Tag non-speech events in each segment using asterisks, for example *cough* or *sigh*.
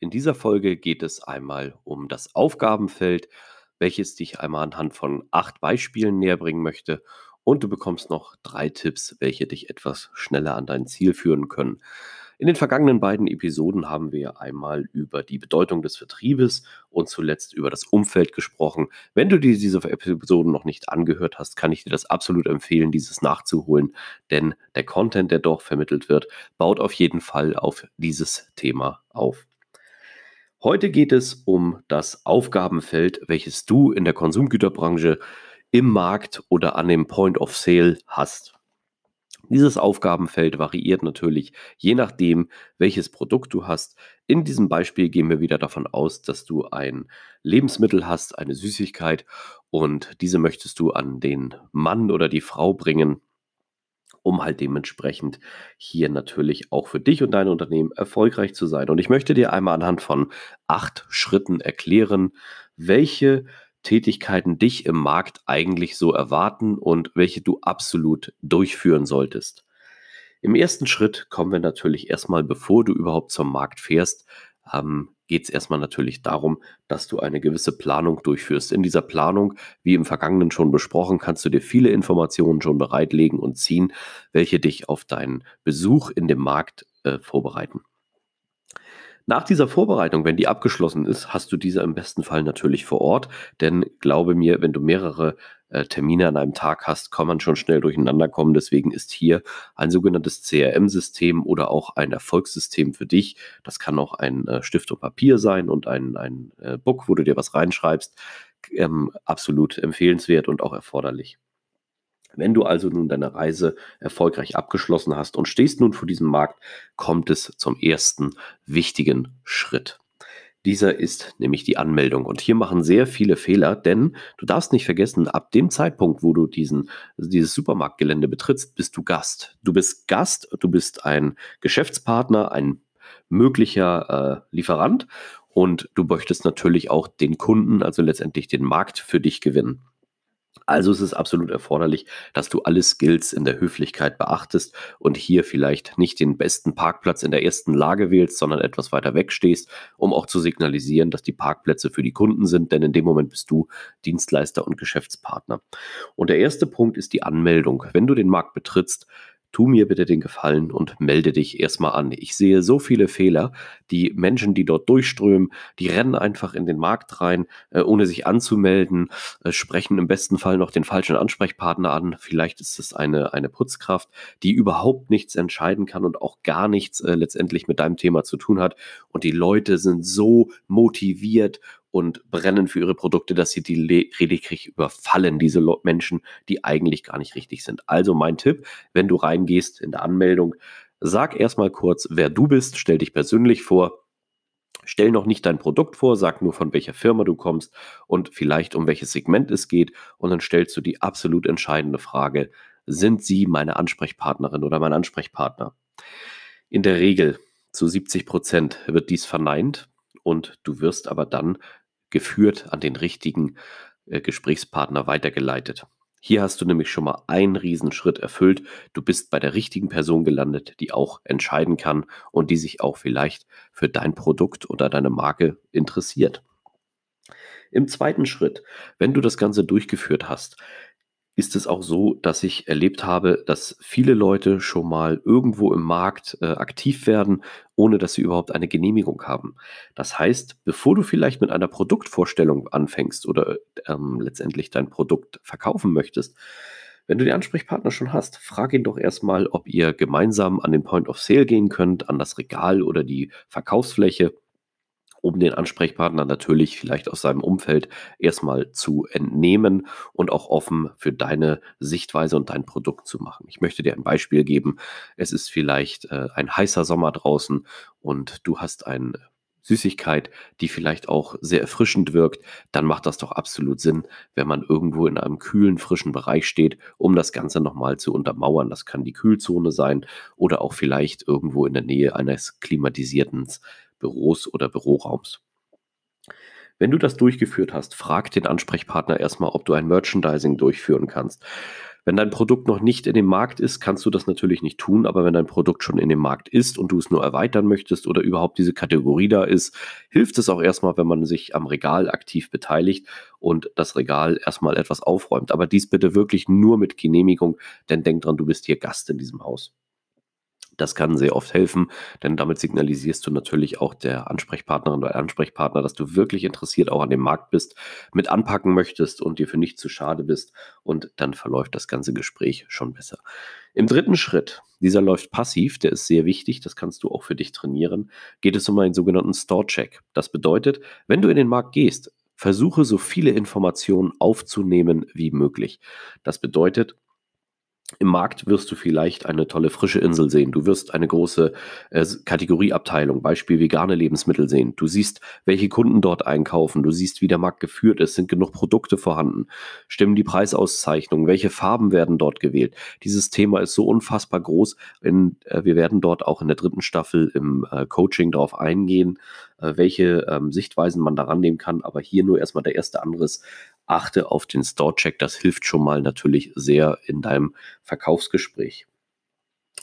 in dieser Folge geht es einmal um das Aufgabenfeld, welches dich einmal anhand von acht Beispielen näher bringen möchte. Und du bekommst noch drei Tipps, welche dich etwas schneller an dein Ziel führen können. In den vergangenen beiden Episoden haben wir einmal über die Bedeutung des Vertriebes und zuletzt über das Umfeld gesprochen. Wenn du dir diese Episoden noch nicht angehört hast, kann ich dir das absolut empfehlen, dieses nachzuholen, denn der Content, der dort vermittelt wird, baut auf jeden Fall auf dieses Thema auf. Heute geht es um das Aufgabenfeld, welches du in der Konsumgüterbranche im Markt oder an dem Point of Sale hast. Dieses Aufgabenfeld variiert natürlich je nachdem, welches Produkt du hast. In diesem Beispiel gehen wir wieder davon aus, dass du ein Lebensmittel hast, eine Süßigkeit und diese möchtest du an den Mann oder die Frau bringen, um halt dementsprechend hier natürlich auch für dich und dein Unternehmen erfolgreich zu sein. Und ich möchte dir einmal anhand von acht Schritten erklären, welche Tätigkeiten dich im Markt eigentlich so erwarten und welche du absolut durchführen solltest. Im ersten Schritt kommen wir natürlich erstmal, bevor du überhaupt zum Markt fährst, ähm, geht es erstmal natürlich darum, dass du eine gewisse Planung durchführst. In dieser Planung, wie im Vergangenen schon besprochen, kannst du dir viele Informationen schon bereitlegen und ziehen, welche dich auf deinen Besuch in dem Markt äh, vorbereiten. Nach dieser Vorbereitung, wenn die abgeschlossen ist, hast du diese im besten Fall natürlich vor Ort. Denn glaube mir, wenn du mehrere äh, Termine an einem Tag hast, kann man schon schnell durcheinander kommen. Deswegen ist hier ein sogenanntes CRM-System oder auch ein Erfolgssystem für dich. Das kann auch ein äh, Stift und Papier sein und ein, ein äh, Book, wo du dir was reinschreibst. Ähm, absolut empfehlenswert und auch erforderlich. Wenn du also nun deine Reise erfolgreich abgeschlossen hast und stehst nun vor diesem Markt, kommt es zum ersten wichtigen Schritt. Dieser ist nämlich die Anmeldung. Und hier machen sehr viele Fehler, denn du darfst nicht vergessen, ab dem Zeitpunkt, wo du diesen, also dieses Supermarktgelände betrittst, bist du Gast. Du bist Gast, du bist ein Geschäftspartner, ein möglicher äh, Lieferant und du möchtest natürlich auch den Kunden, also letztendlich den Markt für dich gewinnen. Also ist es absolut erforderlich, dass du alle Skills in der Höflichkeit beachtest und hier vielleicht nicht den besten Parkplatz in der ersten Lage wählst, sondern etwas weiter weg stehst, um auch zu signalisieren, dass die Parkplätze für die Kunden sind, denn in dem Moment bist du Dienstleister und Geschäftspartner. Und der erste Punkt ist die Anmeldung. Wenn du den Markt betrittst, tu mir bitte den Gefallen und melde dich erstmal an. Ich sehe so viele Fehler, die Menschen, die dort durchströmen, die rennen einfach in den Markt rein, äh, ohne sich anzumelden, äh, sprechen im besten Fall noch den falschen Ansprechpartner an. Vielleicht ist es eine, eine Putzkraft, die überhaupt nichts entscheiden kann und auch gar nichts äh, letztendlich mit deinem Thema zu tun hat. Und die Leute sind so motiviert und brennen für ihre Produkte, dass sie die lediglich überfallen, diese Menschen, die eigentlich gar nicht richtig sind. Also mein Tipp, wenn du reingehst in der Anmeldung, sag erstmal kurz, wer du bist, stell dich persönlich vor, stell noch nicht dein Produkt vor, sag nur von welcher Firma du kommst und vielleicht um welches Segment es geht und dann stellst du die absolut entscheidende Frage, sind sie meine Ansprechpartnerin oder mein Ansprechpartner? In der Regel zu 70 Prozent wird dies verneint und du wirst aber dann geführt an den richtigen äh, Gesprächspartner weitergeleitet. Hier hast du nämlich schon mal einen Riesenschritt erfüllt. Du bist bei der richtigen Person gelandet, die auch entscheiden kann und die sich auch vielleicht für dein Produkt oder deine Marke interessiert. Im zweiten Schritt, wenn du das Ganze durchgeführt hast, ist es auch so, dass ich erlebt habe, dass viele Leute schon mal irgendwo im Markt äh, aktiv werden, ohne dass sie überhaupt eine Genehmigung haben. Das heißt, bevor du vielleicht mit einer Produktvorstellung anfängst oder ähm, letztendlich dein Produkt verkaufen möchtest, wenn du den Ansprechpartner schon hast, frag ihn doch erstmal, ob ihr gemeinsam an den Point of Sale gehen könnt, an das Regal oder die Verkaufsfläche um den Ansprechpartner natürlich vielleicht aus seinem Umfeld erstmal zu entnehmen und auch offen für deine Sichtweise und dein Produkt zu machen. Ich möchte dir ein Beispiel geben. Es ist vielleicht äh, ein heißer Sommer draußen und du hast ein Süßigkeit, die vielleicht auch sehr erfrischend wirkt, dann macht das doch absolut Sinn, wenn man irgendwo in einem kühlen, frischen Bereich steht, um das Ganze nochmal zu untermauern. Das kann die Kühlzone sein oder auch vielleicht irgendwo in der Nähe eines klimatisierten Büros oder Büroraums. Wenn du das durchgeführt hast, frag den Ansprechpartner erstmal, ob du ein Merchandising durchführen kannst. Wenn dein Produkt noch nicht in dem Markt ist, kannst du das natürlich nicht tun, aber wenn dein Produkt schon in dem Markt ist und du es nur erweitern möchtest oder überhaupt diese Kategorie da ist, hilft es auch erstmal, wenn man sich am Regal aktiv beteiligt und das Regal erstmal etwas aufräumt. Aber dies bitte wirklich nur mit Genehmigung, denn denk dran, du bist hier Gast in diesem Haus. Das kann sehr oft helfen, denn damit signalisierst du natürlich auch der Ansprechpartnerin oder Ansprechpartner, dass du wirklich interessiert auch an dem Markt bist, mit anpacken möchtest und dir für nichts zu schade bist und dann verläuft das ganze Gespräch schon besser. Im dritten Schritt, dieser läuft passiv, der ist sehr wichtig, das kannst du auch für dich trainieren, geht es um einen sogenannten Store-Check. Das bedeutet, wenn du in den Markt gehst, versuche so viele Informationen aufzunehmen wie möglich. Das bedeutet, im Markt wirst du vielleicht eine tolle frische Insel sehen. Du wirst eine große äh, Kategorieabteilung, Beispiel vegane Lebensmittel sehen. Du siehst, welche Kunden dort einkaufen. Du siehst, wie der Markt geführt ist. Sind genug Produkte vorhanden? Stimmen die Preisauszeichnungen? Welche Farben werden dort gewählt? Dieses Thema ist so unfassbar groß. In, äh, wir werden dort auch in der dritten Staffel im äh, Coaching darauf eingehen, äh, welche ähm, Sichtweisen man daran nehmen kann. Aber hier nur erstmal der erste Anriss achte auf den Store-Check. Das hilft schon mal natürlich sehr in deinem Verkaufsgespräch.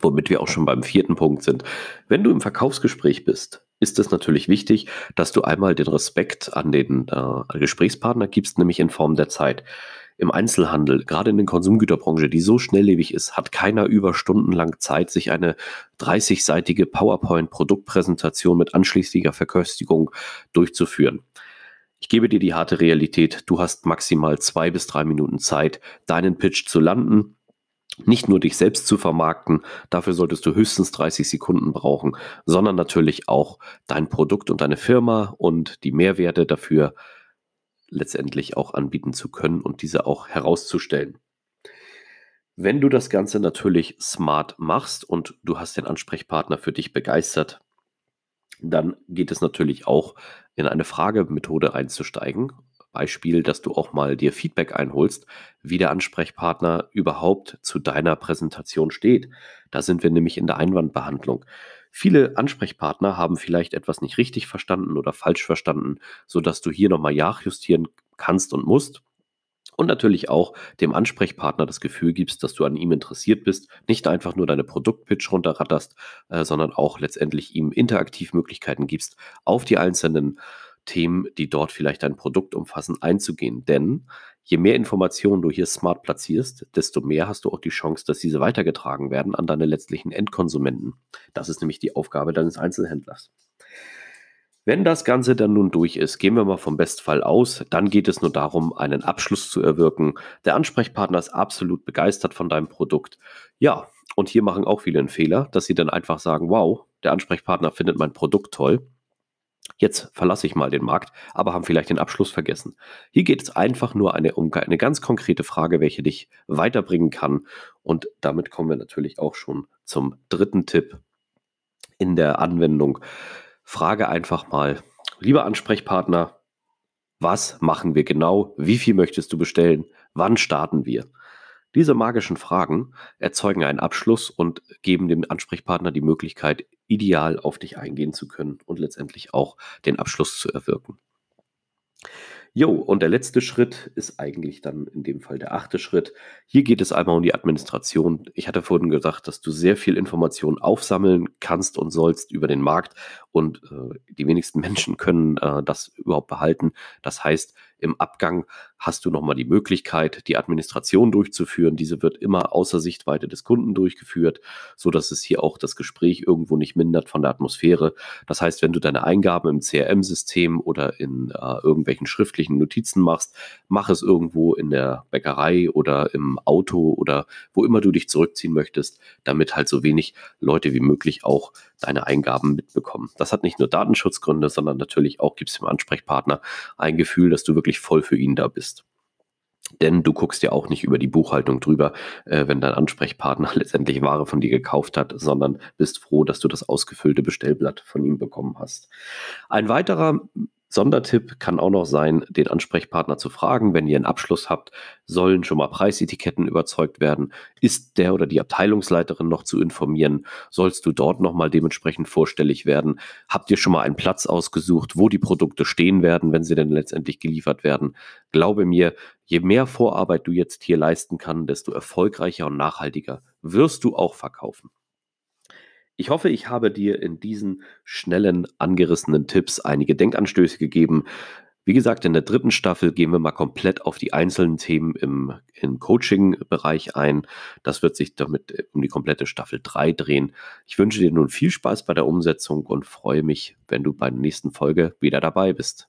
Womit wir auch schon beim vierten Punkt sind. Wenn du im Verkaufsgespräch bist, ist es natürlich wichtig, dass du einmal den Respekt an den äh, Gesprächspartner gibst, nämlich in Form der Zeit. Im Einzelhandel, gerade in der Konsumgüterbranche, die so schnelllebig ist, hat keiner über stundenlang Zeit, sich eine 30-seitige PowerPoint-Produktpräsentation mit anschließender Verköstigung durchzuführen. Ich gebe dir die harte Realität. Du hast maximal zwei bis drei Minuten Zeit, deinen Pitch zu landen. Nicht nur dich selbst zu vermarkten, dafür solltest du höchstens 30 Sekunden brauchen, sondern natürlich auch dein Produkt und deine Firma und die Mehrwerte dafür letztendlich auch anbieten zu können und diese auch herauszustellen. Wenn du das Ganze natürlich smart machst und du hast den Ansprechpartner für dich begeistert, dann geht es natürlich auch in eine Fragemethode einzusteigen. Beispiel, dass du auch mal dir Feedback einholst, wie der Ansprechpartner überhaupt zu deiner Präsentation steht. Da sind wir nämlich in der Einwandbehandlung. Viele Ansprechpartner haben vielleicht etwas nicht richtig verstanden oder falsch verstanden, sodass du hier nochmal nachjustieren kannst und musst und natürlich auch dem Ansprechpartner das Gefühl gibst, dass du an ihm interessiert bist, nicht einfach nur deine Produktpitch runterratterst, äh, sondern auch letztendlich ihm interaktiv Möglichkeiten gibst, auf die einzelnen Themen, die dort vielleicht dein Produkt umfassen, einzugehen. Denn je mehr Informationen du hier smart platzierst, desto mehr hast du auch die Chance, dass diese weitergetragen werden an deine letztlichen Endkonsumenten. Das ist nämlich die Aufgabe deines Einzelhändlers. Wenn das Ganze dann nun durch ist, gehen wir mal vom Bestfall aus, dann geht es nur darum, einen Abschluss zu erwirken. Der Ansprechpartner ist absolut begeistert von deinem Produkt. Ja, und hier machen auch viele einen Fehler, dass sie dann einfach sagen, wow, der Ansprechpartner findet mein Produkt toll. Jetzt verlasse ich mal den Markt, aber haben vielleicht den Abschluss vergessen. Hier geht es einfach nur eine, um eine ganz konkrete Frage, welche dich weiterbringen kann. Und damit kommen wir natürlich auch schon zum dritten Tipp in der Anwendung frage einfach mal, lieber Ansprechpartner, was machen wir genau? Wie viel möchtest du bestellen? Wann starten wir? Diese magischen Fragen erzeugen einen Abschluss und geben dem Ansprechpartner die Möglichkeit, ideal auf dich eingehen zu können und letztendlich auch den Abschluss zu erwirken. Jo, und der letzte Schritt ist eigentlich dann in dem Fall der achte Schritt. Hier geht es einmal um die Administration. Ich hatte vorhin gesagt, dass du sehr viel Information aufsammeln kannst und sollst über den Markt und äh, die wenigsten *laughs* Menschen können äh, das überhaupt behalten. Das heißt, im Abgang hast du nochmal die Möglichkeit, die Administration durchzuführen. Diese wird immer außer Sichtweite des Kunden durchgeführt, so dass es hier auch das Gespräch irgendwo nicht mindert von der Atmosphäre. Das heißt, wenn du deine Eingaben im CRM-System oder in äh, irgendwelchen schriftlichen Notizen machst, mach es irgendwo in der Bäckerei oder im Auto oder wo immer du dich zurückziehen möchtest, damit halt so wenig Leute wie möglich auch deine Eingaben mitbekommen. Das hat nicht nur Datenschutzgründe, sondern natürlich auch gibt es dem Ansprechpartner ein Gefühl, dass du wirklich voll für ihn da bist. Denn du guckst ja auch nicht über die Buchhaltung drüber, äh, wenn dein Ansprechpartner *laughs* letztendlich Ware von dir gekauft hat, sondern bist froh, dass du das ausgefüllte Bestellblatt von ihm bekommen hast. Ein weiterer Sondertipp kann auch noch sein, den Ansprechpartner zu fragen, wenn ihr einen Abschluss habt, sollen schon mal Preisetiketten überzeugt werden, ist der oder die Abteilungsleiterin noch zu informieren, sollst du dort noch mal dementsprechend vorstellig werden, habt ihr schon mal einen Platz ausgesucht, wo die Produkte stehen werden, wenn sie denn letztendlich geliefert werden. Glaube mir, je mehr Vorarbeit du jetzt hier leisten kannst, desto erfolgreicher und nachhaltiger wirst du auch verkaufen. Ich hoffe, ich habe dir in diesen schnellen, angerissenen Tipps einige Denkanstöße gegeben. Wie gesagt, in der dritten Staffel gehen wir mal komplett auf die einzelnen Themen im, im Coaching-Bereich ein. Das wird sich damit um die komplette Staffel 3 drehen. Ich wünsche dir nun viel Spaß bei der Umsetzung und freue mich, wenn du bei der nächsten Folge wieder dabei bist.